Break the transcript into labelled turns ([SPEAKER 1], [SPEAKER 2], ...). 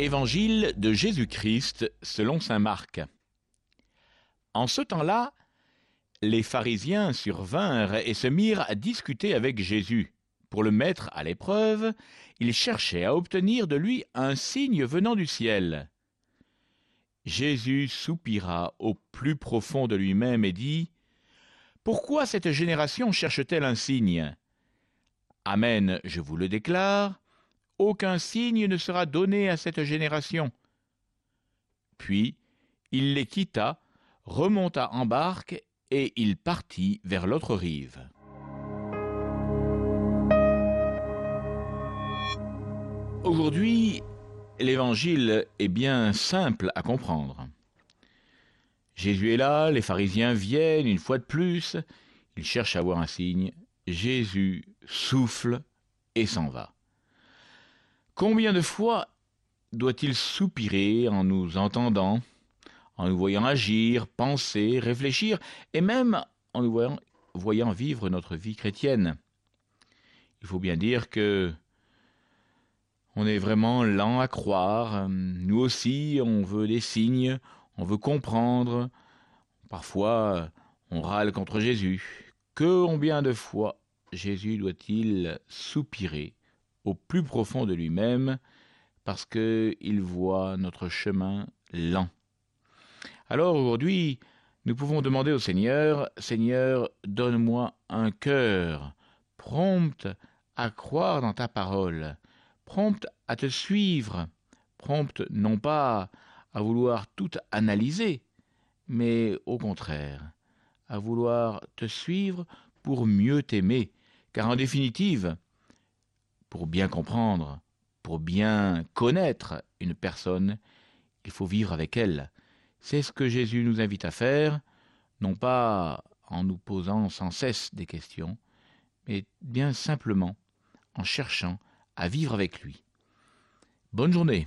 [SPEAKER 1] Évangile de Jésus-Christ selon Saint Marc. En ce temps-là, les pharisiens survinrent et se mirent à discuter avec Jésus. Pour le mettre à l'épreuve, ils cherchaient à obtenir de lui un signe venant du ciel. Jésus soupira au plus profond de lui-même et dit Pourquoi cette génération cherche-t-elle un signe? Amen, je vous le déclare, aucun signe ne sera donné à cette génération. Puis il les quitta, remonta en barque, et il partit vers l'autre rive. Aujourd'hui, l'évangile est bien simple à comprendre. Jésus est là, les pharisiens viennent une fois de plus, ils cherchent à voir un signe, Jésus souffle et s'en va. Combien de fois doit-il soupirer en nous entendant, en nous voyant agir, penser, réfléchir, et même en nous voyant, vivre notre vie chrétienne? Il faut bien dire que on est vraiment lent à croire. Nous aussi, on veut des signes, on veut comprendre. Parfois, on râle contre Jésus. Combien de fois Jésus doit-il soupirer au plus profond de lui-même parce qu'il voit notre chemin lent. Alors aujourd'hui, nous pouvons demander au Seigneur, Seigneur, donne-moi un cœur prompt à croire dans ta parole, prompt à te suivre, prompt non pas à vouloir tout analyser, mais au contraire, à vouloir te suivre pour mieux t'aimer, car en définitive, pour bien comprendre, pour bien connaître une personne, il faut vivre avec elle. C'est ce que Jésus nous invite à faire, non pas en nous posant sans cesse des questions, mais bien simplement en cherchant à vivre avec lui. Bonne journée.